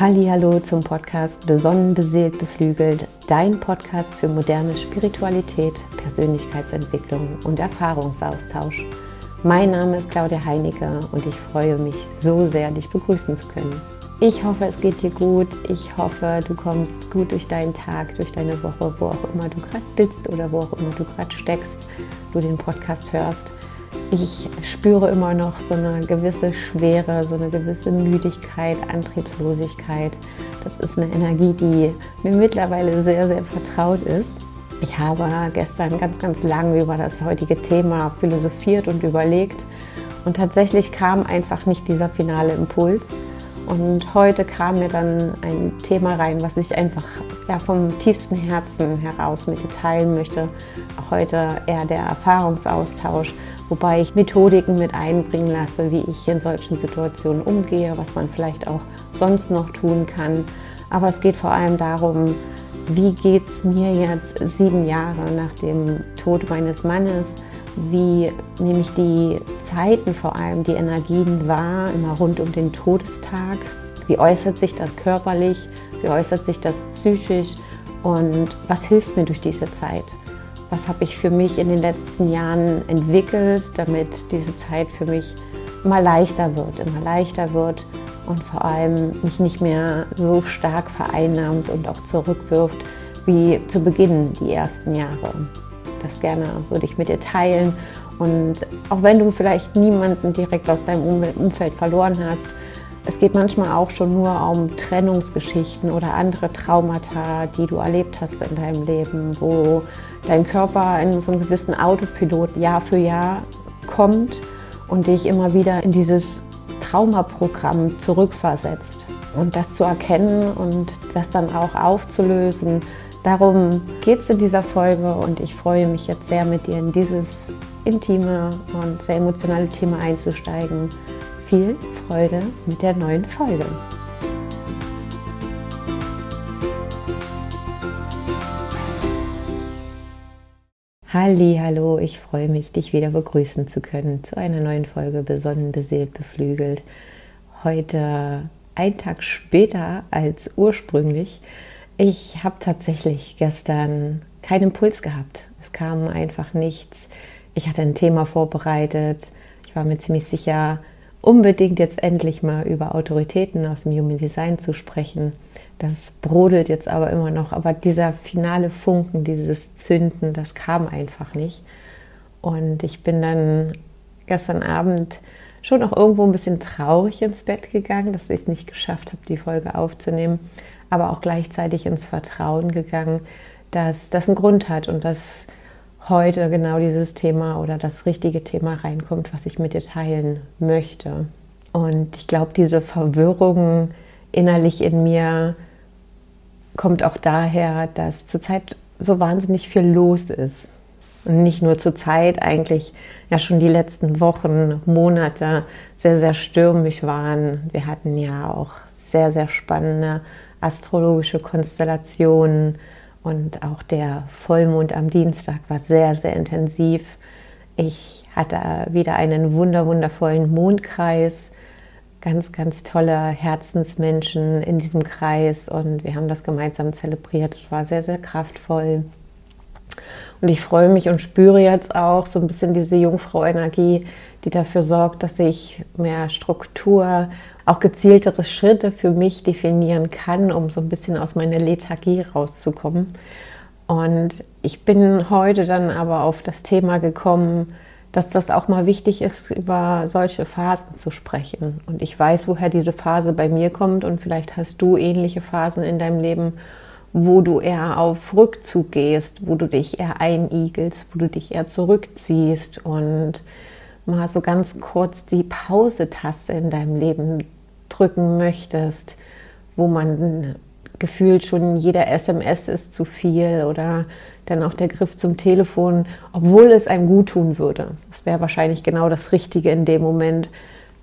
Hallo zum Podcast Besonnen, beseelt, beflügelt, dein Podcast für moderne Spiritualität, Persönlichkeitsentwicklung und Erfahrungsaustausch. Mein Name ist Claudia Heinecke und ich freue mich so sehr, dich begrüßen zu können. Ich hoffe, es geht dir gut. Ich hoffe, du kommst gut durch deinen Tag, durch deine Woche, wo auch immer du gerade bist oder wo auch immer du gerade steckst, du den Podcast hörst ich spüre immer noch so eine gewisse Schwere, so eine gewisse Müdigkeit, Antriebslosigkeit. Das ist eine Energie, die mir mittlerweile sehr, sehr vertraut ist. Ich habe gestern ganz, ganz lange über das heutige Thema philosophiert und überlegt und tatsächlich kam einfach nicht dieser finale Impuls. Und heute kam mir dann ein Thema rein, was ich einfach ja, vom tiefsten Herzen heraus mit dir teilen möchte. Heute eher der Erfahrungsaustausch wobei ich Methodiken mit einbringen lasse, wie ich in solchen Situationen umgehe, was man vielleicht auch sonst noch tun kann. Aber es geht vor allem darum, wie geht es mir jetzt sieben Jahre nach dem Tod meines Mannes? Wie nehme ich die Zeiten, vor allem die Energien wahr, immer rund um den Todestag? Wie äußert sich das körperlich? Wie äußert sich das psychisch? Und was hilft mir durch diese Zeit? was habe ich für mich in den letzten Jahren entwickelt, damit diese Zeit für mich immer leichter wird, immer leichter wird und vor allem mich nicht mehr so stark vereinnahmt und auch zurückwirft wie zu Beginn die ersten Jahre. Das gerne würde ich mit dir teilen. Und auch wenn du vielleicht niemanden direkt aus deinem Umfeld verloren hast, es geht manchmal auch schon nur um Trennungsgeschichten oder andere Traumata, die du erlebt hast in deinem Leben, wo dein Körper in so einen gewissen Autopilot Jahr für Jahr kommt und dich immer wieder in dieses Traumaprogramm zurückversetzt. Und das zu erkennen und das dann auch aufzulösen, darum geht es in dieser Folge und ich freue mich jetzt sehr mit dir in dieses intime und sehr emotionale Thema einzusteigen. Viel Freude mit der neuen Folge. Halli, hallo, ich freue mich, dich wieder begrüßen zu können zu einer neuen Folge Besonnen, beseelt, beflügelt. Heute ein Tag später als ursprünglich. Ich habe tatsächlich gestern keinen Impuls gehabt. Es kam einfach nichts. Ich hatte ein Thema vorbereitet. Ich war mir ziemlich sicher, unbedingt jetzt endlich mal über Autoritäten aus dem Human Design zu sprechen. Das brodelt jetzt aber immer noch. Aber dieser finale Funken, dieses Zünden, das kam einfach nicht. Und ich bin dann gestern Abend schon auch irgendwo ein bisschen traurig ins Bett gegangen, dass ich es nicht geschafft habe, die Folge aufzunehmen, aber auch gleichzeitig ins Vertrauen gegangen, dass das einen Grund hat und dass heute genau dieses Thema oder das richtige Thema reinkommt, was ich mit dir teilen möchte. Und ich glaube, diese Verwirrung innerlich in mir kommt auch daher, dass zurzeit so wahnsinnig viel los ist. Und nicht nur zurzeit, eigentlich ja schon die letzten Wochen, Monate sehr, sehr stürmisch waren. Wir hatten ja auch sehr, sehr spannende astrologische Konstellationen und auch der Vollmond am Dienstag war sehr, sehr intensiv. Ich hatte wieder einen wunder, wundervollen Mondkreis ganz, ganz tolle Herzensmenschen in diesem Kreis und wir haben das gemeinsam zelebriert. Es war sehr, sehr kraftvoll. Und ich freue mich und spüre jetzt auch so ein bisschen diese Jungfrau-Energie, die dafür sorgt, dass ich mehr Struktur, auch gezieltere Schritte für mich definieren kann, um so ein bisschen aus meiner Lethargie rauszukommen. Und ich bin heute dann aber auf das Thema gekommen, dass das auch mal wichtig ist, über solche Phasen zu sprechen. Und ich weiß, woher diese Phase bei mir kommt und vielleicht hast du ähnliche Phasen in deinem Leben, wo du eher auf Rückzug gehst, wo du dich eher einigelst, wo du dich eher zurückziehst und mal so ganz kurz die Pause-Taste in deinem Leben drücken möchtest, wo man gefühlt schon jeder SMS ist zu viel oder dann auch der Griff zum Telefon, obwohl es einem gut tun würde. Das wäre wahrscheinlich genau das Richtige in dem Moment.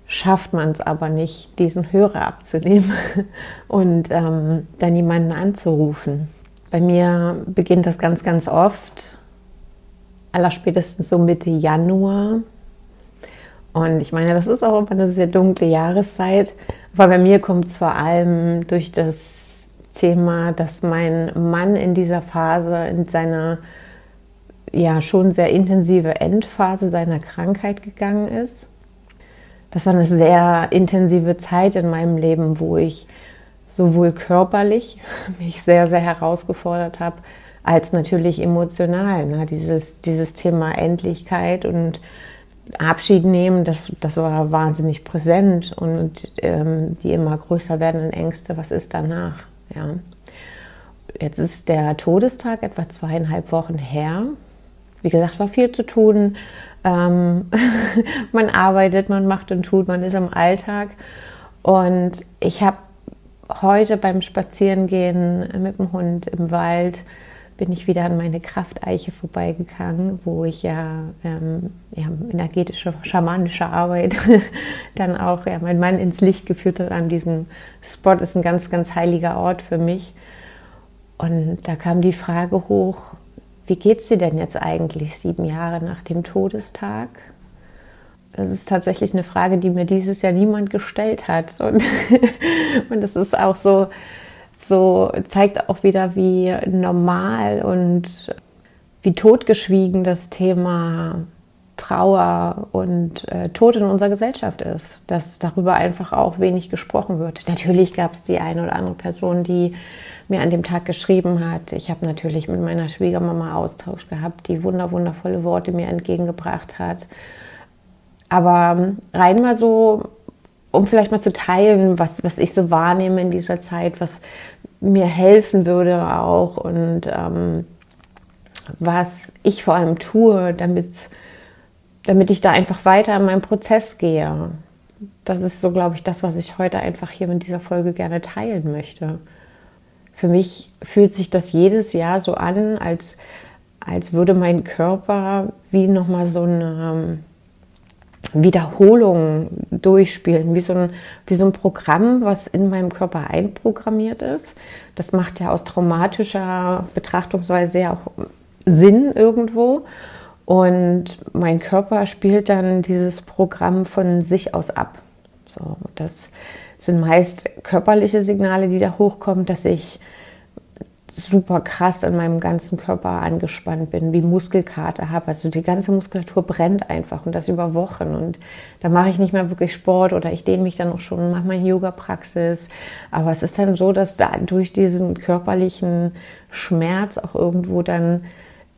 Schafft man es aber nicht, diesen Hörer abzunehmen und ähm, dann jemanden anzurufen. Bei mir beginnt das ganz, ganz oft, allerspätestens so Mitte Januar. Und ich meine, das ist auch immer eine sehr dunkle Jahreszeit, Aber bei mir kommt es vor allem durch das Thema, dass mein Mann in dieser Phase, in seiner ja schon sehr intensive Endphase seiner Krankheit gegangen ist. Das war eine sehr intensive Zeit in meinem Leben, wo ich sowohl körperlich mich sehr, sehr herausgefordert habe, als natürlich emotional. Ne? Dieses, dieses Thema Endlichkeit und Abschied nehmen, das, das war wahnsinnig präsent und ähm, die immer größer werdenden Ängste, was ist danach? Ja. Jetzt ist der Todestag etwa zweieinhalb Wochen her. Wie gesagt, war viel zu tun. Ähm, man arbeitet, man macht und tut, man ist im Alltag. Und ich habe heute beim Spazierengehen mit dem Hund im Wald bin ich wieder an meine Krafteiche vorbeigegangen, wo ich ja, ähm, ja energetische, schamanische Arbeit dann auch ja, mein Mann ins Licht geführt hat an diesem Spot. Ist ein ganz, ganz heiliger Ort für mich. Und da kam die Frage hoch, wie geht es dir denn jetzt eigentlich sieben Jahre nach dem Todestag? Das ist tatsächlich eine Frage, die mir dieses Jahr niemand gestellt hat. Und, und das ist auch so, so, zeigt auch wieder, wie normal und wie totgeschwiegen das Thema Trauer und äh, Tod in unserer Gesellschaft ist, dass darüber einfach auch wenig gesprochen wird. Natürlich gab es die eine oder andere Person, die mir an dem Tag geschrieben hat. Ich habe natürlich mit meiner Schwiegermama Austausch gehabt, die wunder wundervolle Worte mir entgegengebracht hat. Aber rein mal so, um vielleicht mal zu teilen, was, was ich so wahrnehme in dieser Zeit, was mir helfen würde auch und ähm, was ich vor allem tue, damit ich da einfach weiter in meinen Prozess gehe. Das ist so, glaube ich, das, was ich heute einfach hier mit dieser Folge gerne teilen möchte. Für mich fühlt sich das jedes Jahr so an, als, als würde mein Körper wie nochmal so eine Wiederholung durchspielen, wie so, ein, wie so ein Programm, was in meinem Körper einprogrammiert ist. Das macht ja aus traumatischer Betrachtungsweise ja auch Sinn irgendwo. Und mein Körper spielt dann dieses Programm von sich aus ab. So, das sind meist körperliche Signale, die da hochkommen, dass ich super krass in meinem ganzen Körper angespannt bin, wie Muskelkater habe. Also die ganze Muskulatur brennt einfach und das über Wochen. Und da mache ich nicht mehr wirklich Sport oder ich dehne mich dann auch schon, mache meine Yoga-Praxis. Aber es ist dann so, dass da durch diesen körperlichen Schmerz auch irgendwo dann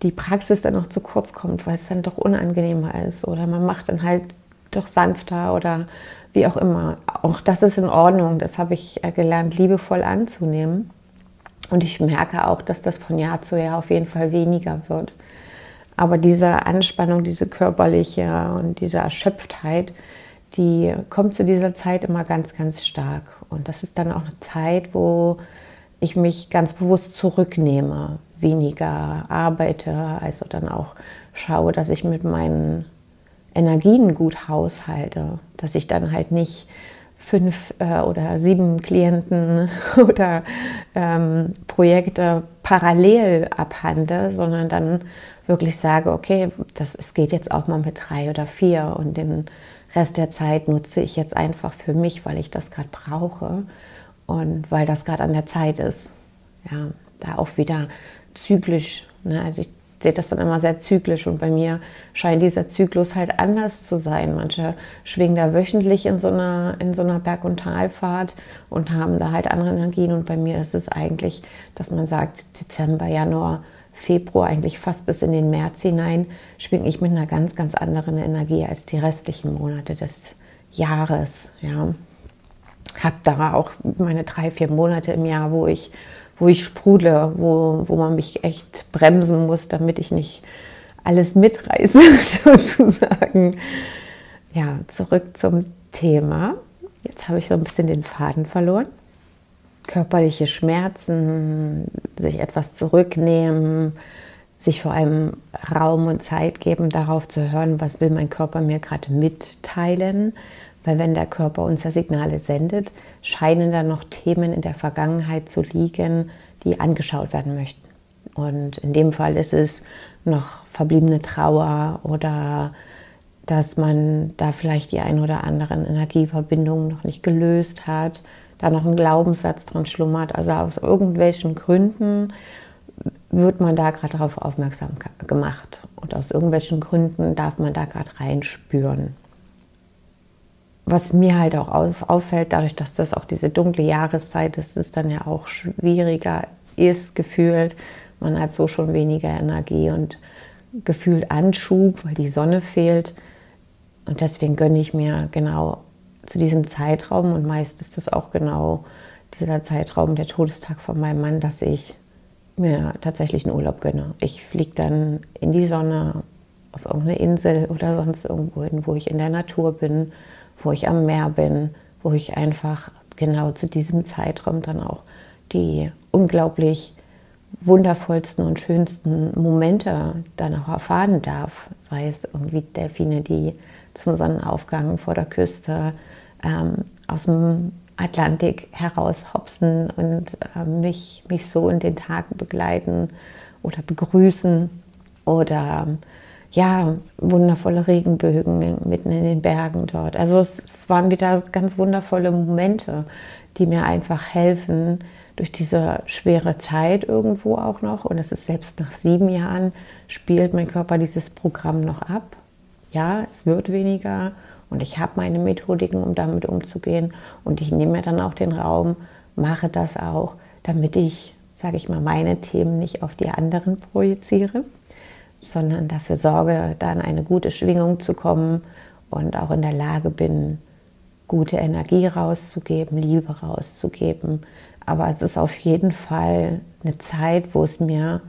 die Praxis dann noch zu kurz kommt, weil es dann doch unangenehmer ist oder man macht dann halt doch sanfter oder wie auch immer. Auch das ist in Ordnung, das habe ich gelernt, liebevoll anzunehmen. Und ich merke auch, dass das von Jahr zu Jahr auf jeden Fall weniger wird. Aber diese Anspannung, diese körperliche und diese Erschöpftheit, die kommt zu dieser Zeit immer ganz, ganz stark. Und das ist dann auch eine Zeit, wo ich mich ganz bewusst zurücknehme, weniger arbeite, also dann auch schaue, dass ich mit meinen Energien gut haushalte, dass ich dann halt nicht fünf äh, oder sieben Klienten oder ähm, Projekte parallel abhandle, sondern dann wirklich sage, okay, das, es geht jetzt auch mal mit drei oder vier und den Rest der Zeit nutze ich jetzt einfach für mich, weil ich das gerade brauche und weil das gerade an der Zeit ist. Ja, da auch wieder zyklisch. Ne? Also ich sehe das dann immer sehr zyklisch und bei mir scheint dieser Zyklus halt anders zu sein. Manche schwingen da wöchentlich in so einer, in so einer Berg- und Talfahrt und haben da halt andere Energien und bei mir ist es eigentlich, dass man sagt, Dezember, Januar, Februar, eigentlich fast bis in den März hinein, schwinge ich mit einer ganz, ganz anderen Energie als die restlichen Monate des Jahres. Ja. Habe da auch meine drei, vier Monate im Jahr, wo ich wo ich sprudle, wo, wo man mich echt bremsen muss, damit ich nicht alles mitreiße, sozusagen. Ja, zurück zum Thema. Jetzt habe ich so ein bisschen den Faden verloren. Körperliche Schmerzen, sich etwas zurücknehmen, sich vor allem Raum und Zeit geben, darauf zu hören, was will mein Körper mir gerade mitteilen, weil wenn der Körper uns ja Signale sendet, scheinen da noch Themen in der Vergangenheit zu liegen, die angeschaut werden möchten. Und in dem Fall ist es noch verbliebene Trauer oder dass man da vielleicht die ein oder anderen Energieverbindungen noch nicht gelöst hat, da noch ein Glaubenssatz drin schlummert. Also aus irgendwelchen Gründen wird man da gerade darauf aufmerksam gemacht. Und aus irgendwelchen Gründen darf man da gerade reinspüren. Was mir halt auch auffällt, dadurch, dass das auch diese dunkle Jahreszeit ist, ist dann ja auch schwieriger ist gefühlt. Man hat so schon weniger Energie und gefühlt Anschub, weil die Sonne fehlt. Und deswegen gönne ich mir genau zu diesem Zeitraum, und meist ist das auch genau dieser Zeitraum, der Todestag von meinem Mann, dass ich mir tatsächlich einen Urlaub gönne. Ich fliege dann in die Sonne auf irgendeine Insel oder sonst irgendwo hin, wo ich in der Natur bin, wo ich am Meer bin, wo ich einfach genau zu diesem Zeitraum dann auch die unglaublich wundervollsten und schönsten Momente dann auch erfahren darf. Sei es irgendwie Delfine, die zum Sonnenaufgang vor der Küste ähm, aus dem Atlantik heraus hopsen und äh, mich, mich so in den Tagen begleiten oder begrüßen oder ja, wundervolle Regenbögen mitten in den Bergen dort. Also es, es waren wieder ganz wundervolle Momente, die mir einfach helfen, durch diese schwere Zeit irgendwo auch noch. Und es ist selbst nach sieben Jahren, spielt mein Körper dieses Programm noch ab. Ja, es wird weniger und ich habe meine Methodiken, um damit umzugehen. Und ich nehme mir dann auch den Raum, mache das auch, damit ich, sage ich mal, meine Themen nicht auf die anderen projiziere, sondern dafür sorge, dann eine gute Schwingung zu kommen und auch in der Lage bin, gute Energie rauszugeben, Liebe rauszugeben. Aber es ist auf jeden Fall eine Zeit, wo es mir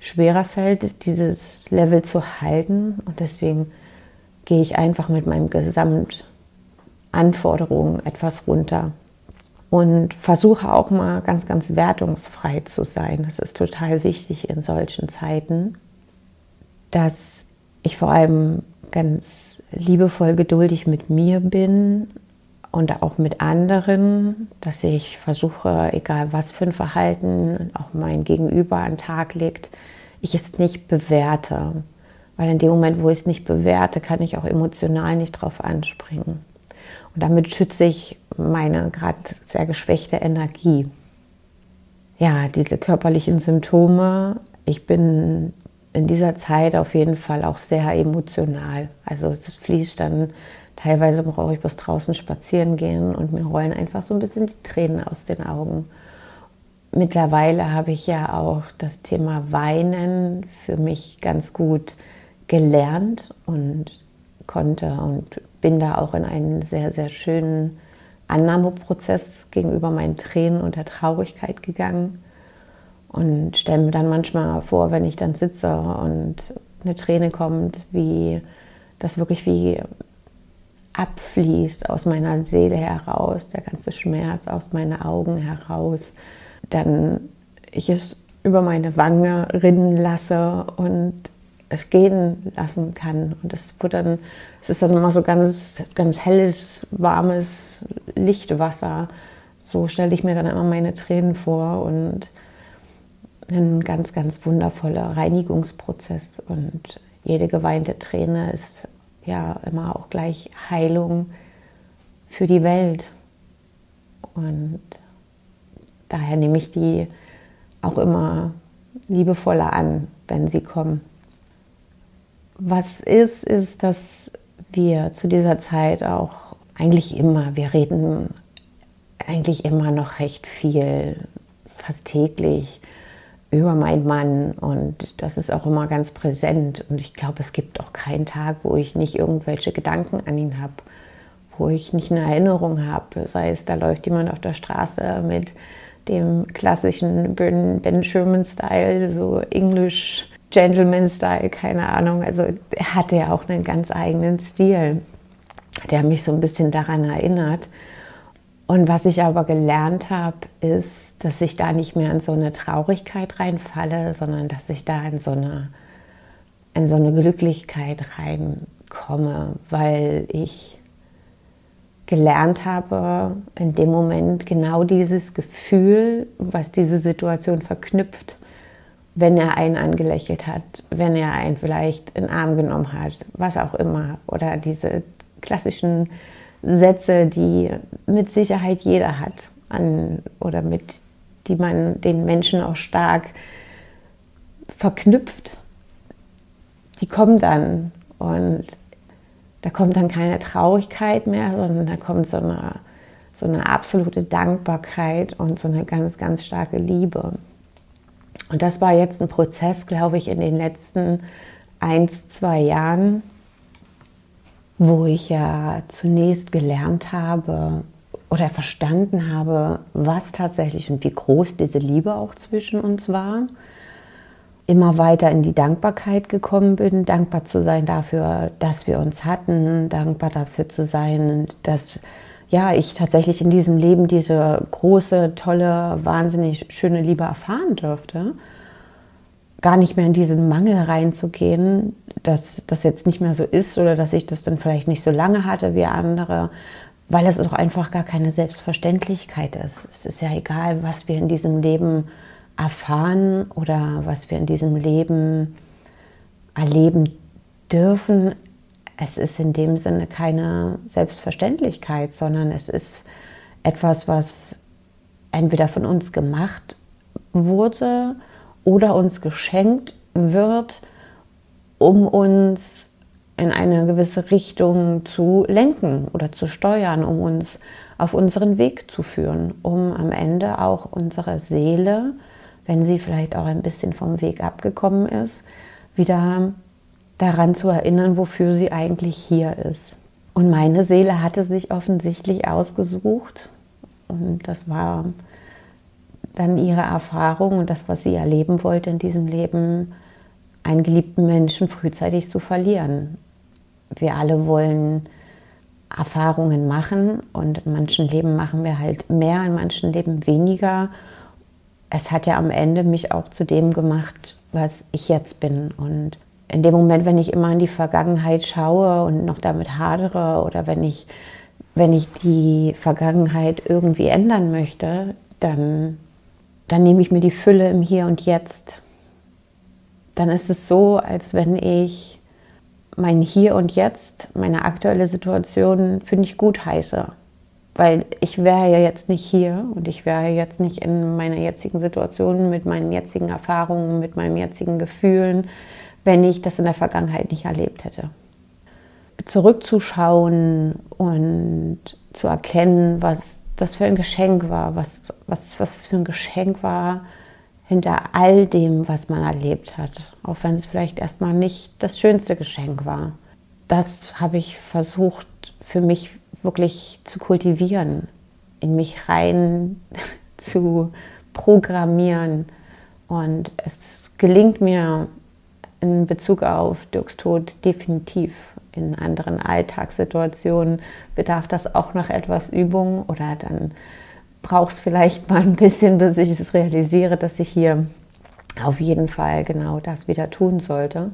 schwerer fällt, dieses Level zu halten. Und deswegen gehe ich einfach mit meinen Gesamtanforderungen etwas runter und versuche auch mal ganz, ganz wertungsfrei zu sein. Das ist total wichtig in solchen Zeiten, dass ich vor allem ganz liebevoll geduldig mit mir bin und auch mit anderen, dass ich versuche, egal was für ein Verhalten auch mein Gegenüber an den Tag legt, ich es nicht bewerte. Weil in dem Moment, wo ich es nicht bewerte, kann ich auch emotional nicht drauf anspringen. Und damit schütze ich meine gerade sehr geschwächte Energie. Ja, diese körperlichen Symptome. Ich bin in dieser Zeit auf jeden Fall auch sehr emotional. Also es fließt dann, teilweise brauche ich bis draußen spazieren gehen und mir rollen einfach so ein bisschen die Tränen aus den Augen. Mittlerweile habe ich ja auch das Thema Weinen für mich ganz gut gelernt und konnte und bin da auch in einen sehr, sehr schönen Annahmeprozess gegenüber meinen Tränen und der Traurigkeit gegangen und stelle mir dann manchmal vor, wenn ich dann sitze und eine Träne kommt, wie das wirklich wie abfließt aus meiner Seele heraus, der ganze Schmerz aus meinen Augen heraus, dann ich es über meine Wange rinnen lasse und es gehen lassen kann. Und das wird dann, es ist dann immer so ganz, ganz helles, warmes Lichtwasser. So stelle ich mir dann immer meine Tränen vor und ein ganz, ganz wundervoller Reinigungsprozess. Und jede geweinte Träne ist ja immer auch gleich Heilung für die Welt. Und daher nehme ich die auch immer liebevoller an, wenn sie kommen. Was ist, ist, dass wir zu dieser Zeit auch eigentlich immer, wir reden eigentlich immer noch recht viel, fast täglich über meinen Mann und das ist auch immer ganz präsent und ich glaube, es gibt auch keinen Tag, wo ich nicht irgendwelche Gedanken an ihn habe, wo ich nicht eine Erinnerung habe, sei es, da läuft jemand auf der Straße mit dem klassischen Ben, ben Sherman-Style, so Englisch Gentleman-Style, keine Ahnung. Also er hatte ja auch einen ganz eigenen Stil, der mich so ein bisschen daran erinnert. Und was ich aber gelernt habe, ist, dass ich da nicht mehr in so eine Traurigkeit reinfalle, sondern dass ich da in so eine, in so eine Glücklichkeit reinkomme, weil ich gelernt habe, in dem Moment genau dieses Gefühl, was diese Situation verknüpft, wenn er einen angelächelt hat, wenn er einen vielleicht in den Arm genommen hat, was auch immer. Oder diese klassischen Sätze, die mit Sicherheit jeder hat an, oder mit die man den Menschen auch stark verknüpft, die kommen dann und da kommt dann keine Traurigkeit mehr, sondern da kommt so eine, so eine absolute Dankbarkeit und so eine ganz, ganz starke Liebe. Und das war jetzt ein Prozess, glaube ich, in den letzten ein, zwei Jahren, wo ich ja zunächst gelernt habe oder verstanden habe, was tatsächlich und wie groß diese Liebe auch zwischen uns war. Immer weiter in die Dankbarkeit gekommen bin, dankbar zu sein dafür, dass wir uns hatten, dankbar dafür zu sein, dass ja, ich tatsächlich in diesem Leben diese große, tolle, wahnsinnig schöne Liebe erfahren dürfte. Gar nicht mehr in diesen Mangel reinzugehen, dass das jetzt nicht mehr so ist oder dass ich das dann vielleicht nicht so lange hatte wie andere, weil es doch einfach gar keine Selbstverständlichkeit ist. Es ist ja egal, was wir in diesem Leben erfahren oder was wir in diesem Leben erleben dürfen es ist in dem Sinne keine Selbstverständlichkeit, sondern es ist etwas, was entweder von uns gemacht wurde oder uns geschenkt wird, um uns in eine gewisse Richtung zu lenken oder zu steuern, um uns auf unseren Weg zu führen, um am Ende auch unsere Seele, wenn sie vielleicht auch ein bisschen vom Weg abgekommen ist, wieder daran zu erinnern, wofür sie eigentlich hier ist. Und meine Seele hatte sich offensichtlich ausgesucht und das war dann ihre Erfahrung und das, was sie erleben wollte in diesem Leben, einen geliebten Menschen frühzeitig zu verlieren. Wir alle wollen Erfahrungen machen und in manchen Leben machen wir halt mehr, in manchen Leben weniger. Es hat ja am Ende mich auch zu dem gemacht, was ich jetzt bin. Und in dem Moment, wenn ich immer in die Vergangenheit schaue und noch damit hadere oder wenn ich, wenn ich die Vergangenheit irgendwie ändern möchte, dann, dann nehme ich mir die Fülle im Hier und Jetzt. Dann ist es so, als wenn ich mein Hier und Jetzt, meine aktuelle Situation für nicht gut heiße. Weil ich wäre ja jetzt nicht hier und ich wäre jetzt nicht in meiner jetzigen Situation mit meinen jetzigen Erfahrungen, mit meinen jetzigen Gefühlen, wenn ich das in der Vergangenheit nicht erlebt hätte. Zurückzuschauen und zu erkennen, was das für ein Geschenk war, was, was, was für ein Geschenk war hinter all dem, was man erlebt hat, auch wenn es vielleicht erstmal nicht das schönste Geschenk war. Das habe ich versucht für mich wirklich zu kultivieren, in mich rein zu programmieren. Und es gelingt mir in Bezug auf Dirks Tod definitiv. In anderen Alltagssituationen bedarf das auch noch etwas Übung oder dann braucht es vielleicht mal ein bisschen, bis ich es realisiere, dass ich hier auf jeden Fall genau das wieder tun sollte.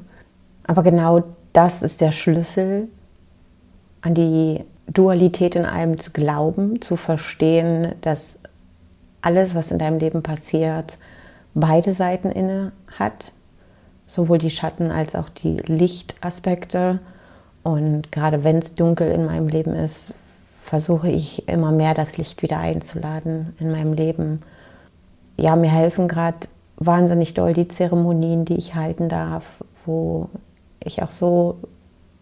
Aber genau das ist der Schlüssel, an die Dualität in allem zu glauben, zu verstehen, dass alles, was in deinem Leben passiert, beide Seiten inne hat sowohl die Schatten als auch die Lichtaspekte. Und gerade wenn es dunkel in meinem Leben ist, versuche ich immer mehr das Licht wieder einzuladen in meinem Leben. Ja, mir helfen gerade wahnsinnig doll die Zeremonien, die ich halten darf, wo ich auch so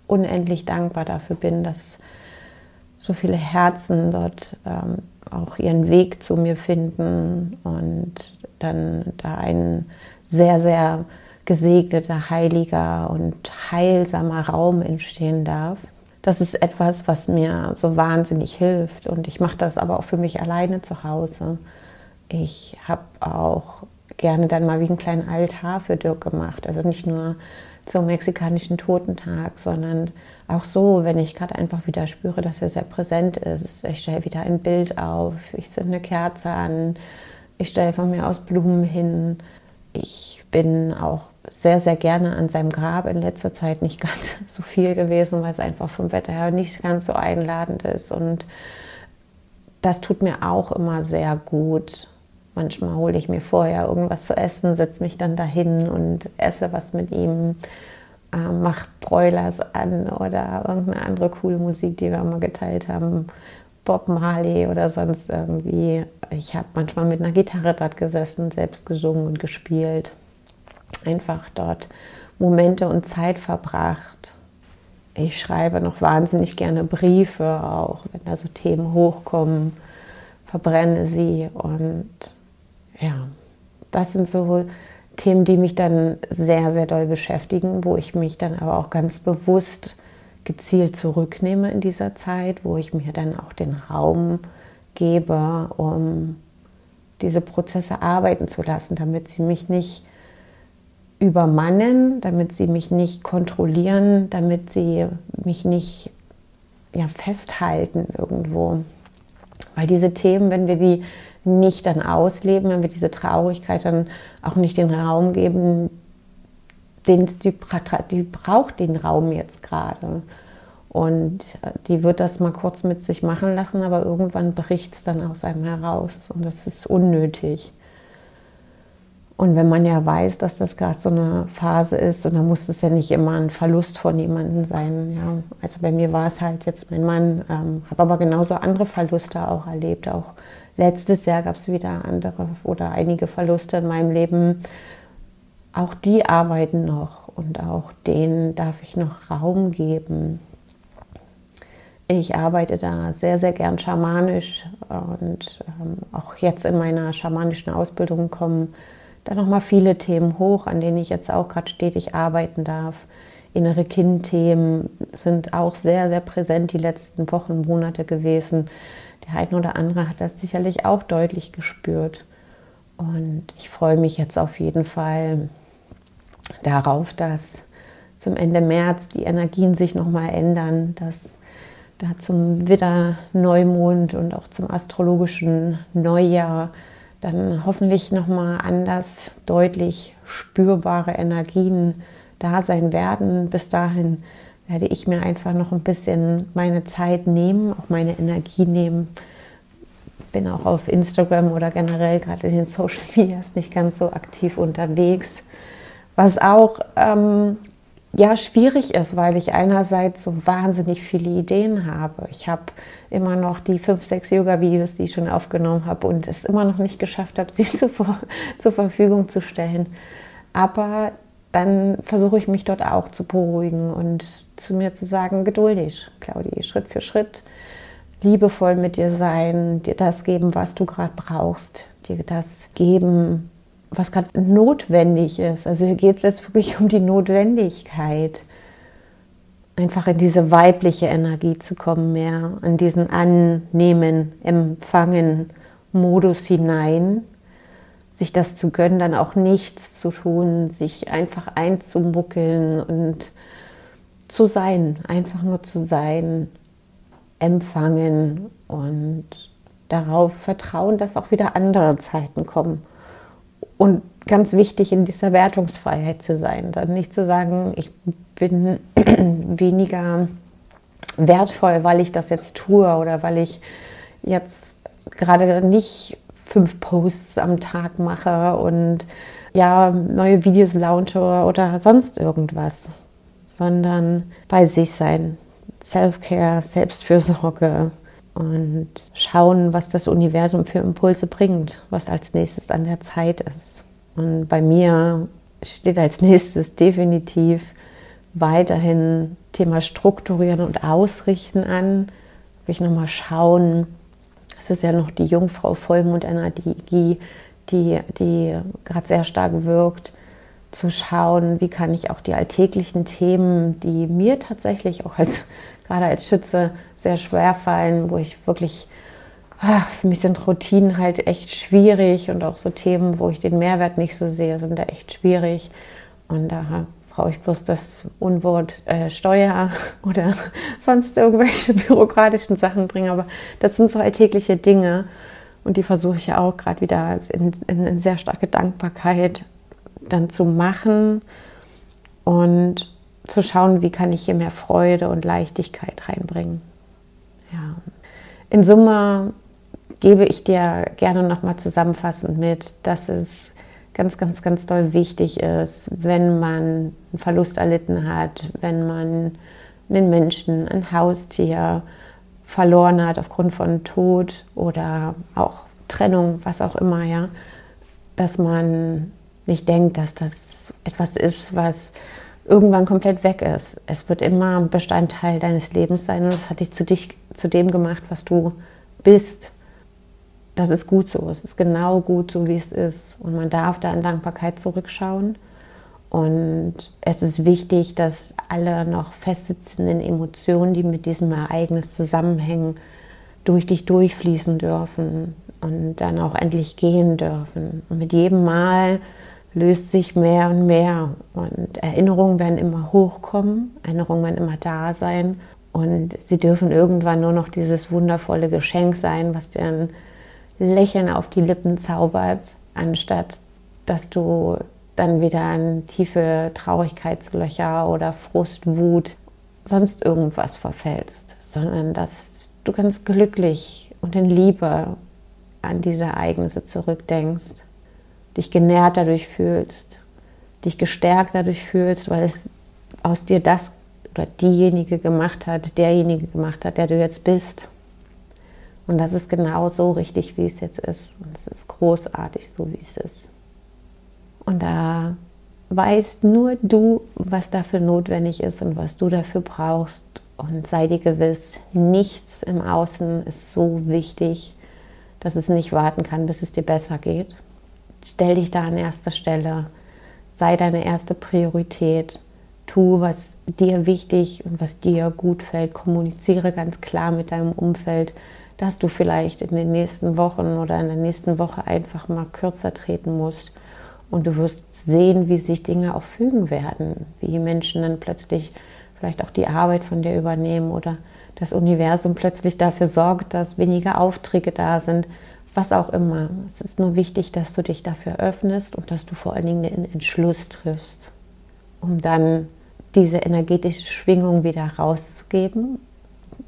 unendlich dankbar dafür bin, dass so viele Herzen dort ähm, auch ihren Weg zu mir finden und dann da einen sehr, sehr gesegneter, heiliger und heilsamer Raum entstehen darf. Das ist etwas, was mir so wahnsinnig hilft und ich mache das aber auch für mich alleine zu Hause. Ich habe auch gerne dann mal wie einen kleinen Altar für Dirk gemacht. Also nicht nur zum mexikanischen Totentag, sondern auch so, wenn ich gerade einfach wieder spüre, dass er sehr präsent ist. Ich stelle wieder ein Bild auf, ich zünde eine Kerze an, ich stelle von mir aus Blumen hin. Ich bin auch sehr, sehr gerne an seinem Grab in letzter Zeit nicht ganz so viel gewesen, weil es einfach vom Wetter her nicht ganz so einladend ist. Und das tut mir auch immer sehr gut, Manchmal hole ich mir vorher irgendwas zu essen, setze mich dann dahin und esse was mit ihm, äh, mache Broilers an oder irgendeine andere coole Musik, die wir mal geteilt haben. Bob Marley oder sonst irgendwie. Ich habe manchmal mit einer Gitarre dort gesessen, selbst gesungen und gespielt. Einfach dort Momente und Zeit verbracht. Ich schreibe noch wahnsinnig gerne Briefe, auch wenn da so Themen hochkommen, verbrenne sie und ja, das sind so Themen, die mich dann sehr, sehr doll beschäftigen, wo ich mich dann aber auch ganz bewusst gezielt zurücknehme in dieser Zeit, wo ich mir dann auch den Raum gebe, um diese Prozesse arbeiten zu lassen, damit sie mich nicht übermannen, damit sie mich nicht kontrollieren, damit sie mich nicht ja, festhalten irgendwo. Weil diese Themen, wenn wir die nicht dann ausleben, wenn wir diese Traurigkeit dann auch nicht den Raum geben, den, die, die braucht den Raum jetzt gerade. Und äh, die wird das mal kurz mit sich machen lassen, aber irgendwann bricht es dann aus einem heraus. Und das ist unnötig. Und wenn man ja weiß, dass das gerade so eine Phase ist, und dann muss es ja nicht immer ein Verlust von jemandem sein. Ja. Also bei mir war es halt jetzt mein Mann, ähm, habe aber genauso andere Verluste auch erlebt. Auch letztes Jahr gab es wieder andere oder einige Verluste in meinem Leben. Auch die arbeiten noch und auch denen darf ich noch Raum geben. Ich arbeite da sehr, sehr gern schamanisch und ähm, auch jetzt in meiner schamanischen Ausbildung kommen da nochmal viele Themen hoch, an denen ich jetzt auch gerade stetig arbeiten darf. Innere Kindthemen sind auch sehr, sehr präsent die letzten Wochen, Monate gewesen. Der eine oder andere hat das sicherlich auch deutlich gespürt. Und ich freue mich jetzt auf jeden Fall darauf, dass zum Ende März die Energien sich nochmal ändern, dass da zum Widder Neumond und auch zum astrologischen Neujahr dann hoffentlich nochmal anders deutlich spürbare Energien da sein werden. Bis dahin werde ich mir einfach noch ein bisschen meine Zeit nehmen, auch meine Energie nehmen. Bin auch auf Instagram oder generell gerade in den Social Medias nicht ganz so aktiv unterwegs. Was auch ähm, ja schwierig ist, weil ich einerseits so wahnsinnig viele Ideen habe. Ich habe immer noch die fünf, sechs Yoga-Videos, die ich schon aufgenommen habe und es immer noch nicht geschafft habe, sie zuvor, zur Verfügung zu stellen. Aber dann versuche ich mich dort auch zu beruhigen und zu mir zu sagen, geduldig, Claudi, Schritt für Schritt, liebevoll mit dir sein, dir das geben, was du gerade brauchst, dir das geben, was gerade notwendig ist. Also hier geht es jetzt wirklich um die Notwendigkeit, einfach in diese weibliche Energie zu kommen, mehr in diesen Annehmen, Empfangen Modus hinein, sich das zu gönnen, dann auch nichts zu tun, sich einfach einzumuckeln und zu sein, einfach nur zu sein, empfangen und darauf vertrauen, dass auch wieder andere Zeiten kommen und ganz wichtig, in dieser Wertungsfreiheit zu sein. Dann nicht zu sagen, ich bin weniger wertvoll, weil ich das jetzt tue oder weil ich jetzt gerade nicht fünf Posts am Tag mache und ja, neue Videos launche oder sonst irgendwas, sondern bei sich sein. Self-Care, Selbstfürsorge und schauen, was das Universum für Impulse bringt, was als nächstes an der Zeit ist. Und bei mir steht als nächstes definitiv weiterhin Thema Strukturieren und Ausrichten an. Ich nochmal schauen, es ist ja noch die Jungfrau Vollmondenergie, die, die gerade sehr stark wirkt, zu schauen, wie kann ich auch die alltäglichen Themen, die mir tatsächlich auch als gerade als Schütze sehr schwer fallen, wo ich wirklich, ach, für mich sind Routinen halt echt schwierig und auch so Themen, wo ich den Mehrwert nicht so sehe, sind da echt schwierig. Und da brauche ich bloß das Unwort äh, Steuer oder sonst irgendwelche bürokratischen Sachen bringen. Aber das sind so alltägliche Dinge und die versuche ich ja auch gerade wieder in, in, in sehr starke Dankbarkeit dann zu machen und zu schauen, wie kann ich hier mehr Freude und Leichtigkeit reinbringen. Ja. In Summe gebe ich dir gerne nochmal zusammenfassend mit, dass es ganz, ganz, ganz doll wichtig ist, wenn man einen Verlust erlitten hat, wenn man einen Menschen, ein Haustier verloren hat aufgrund von Tod oder auch Trennung, was auch immer, ja, dass man nicht denkt, dass das etwas ist, was irgendwann komplett weg ist. Es wird immer ein Bestandteil deines Lebens sein und es hat dich zu, dich zu dem gemacht, was du bist. Das ist gut so. Es ist genau gut so, wie es ist. Und man darf da in Dankbarkeit zurückschauen. Und es ist wichtig, dass alle noch festsitzenden Emotionen, die mit diesem Ereignis zusammenhängen, durch dich durchfließen dürfen und dann auch endlich gehen dürfen. Und mit jedem Mal löst sich mehr und mehr. Und Erinnerungen werden immer hochkommen, Erinnerungen werden immer da sein. Und sie dürfen irgendwann nur noch dieses wundervolle Geschenk sein, was dir ein Lächeln auf die Lippen zaubert, anstatt dass du dann wieder in tiefe Traurigkeitslöcher oder Frust, Wut, sonst irgendwas verfällst, sondern dass du ganz glücklich und in Liebe an diese Ereignisse zurückdenkst, dich genährt dadurch fühlst, dich gestärkt dadurch fühlst, weil es aus dir das oder diejenige gemacht hat, derjenige gemacht hat, der du jetzt bist. Und das ist genau so richtig, wie es jetzt ist. Und es ist großartig, so wie es ist. Und da weißt nur du, was dafür notwendig ist und was du dafür brauchst. Und sei dir gewiss, nichts im Außen ist so wichtig, dass es nicht warten kann, bis es dir besser geht. Stell dich da an erster Stelle. Sei deine erste Priorität. Tu, was dir wichtig und was dir gut fällt. Kommuniziere ganz klar mit deinem Umfeld, dass du vielleicht in den nächsten Wochen oder in der nächsten Woche einfach mal kürzer treten musst und du wirst sehen, wie sich Dinge auch fügen werden, wie Menschen dann plötzlich vielleicht auch die Arbeit von dir übernehmen oder das Universum plötzlich dafür sorgt, dass weniger Aufträge da sind, was auch immer. Es ist nur wichtig, dass du dich dafür öffnest und dass du vor allen Dingen einen Entschluss triffst, um dann diese energetische Schwingung wieder rauszugeben.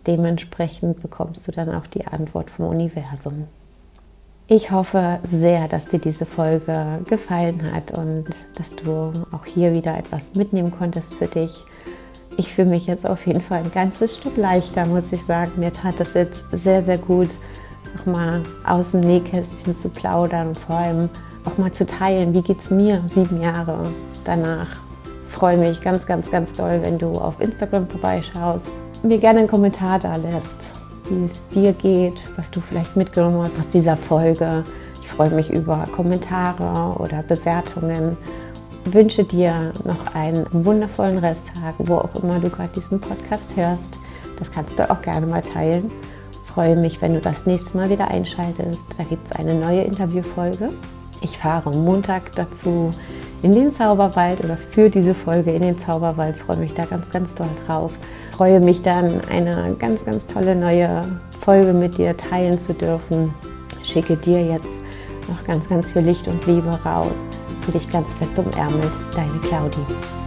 Dementsprechend bekommst du dann auch die Antwort vom Universum. Ich hoffe sehr, dass dir diese Folge gefallen hat und dass du auch hier wieder etwas mitnehmen konntest für dich. Ich fühle mich jetzt auf jeden Fall ein ganzes Stück leichter, muss ich sagen. Mir tat es jetzt sehr, sehr gut, nochmal aus dem Nähkästchen zu plaudern und vor allem auch mal zu teilen, wie geht es mir sieben Jahre danach. Ich freue mich ganz, ganz, ganz doll, wenn du auf Instagram vorbeischaust, mir gerne einen Kommentar da lässt wie es dir geht, was du vielleicht mitgenommen hast aus dieser Folge. Ich freue mich über Kommentare oder Bewertungen. Wünsche dir noch einen wundervollen Resttag, wo auch immer du gerade diesen Podcast hörst. Das kannst du auch gerne mal teilen. Freue mich, wenn du das nächste Mal wieder einschaltest. Da gibt es eine neue Interviewfolge. Ich fahre Montag dazu in den Zauberwald oder für diese Folge in den Zauberwald. Freue mich da ganz, ganz doll drauf freue mich dann, eine ganz, ganz tolle neue Folge mit dir teilen zu dürfen. Schicke dir jetzt noch ganz, ganz viel Licht und Liebe raus. Für dich ganz fest umärmelt, deine Claudie.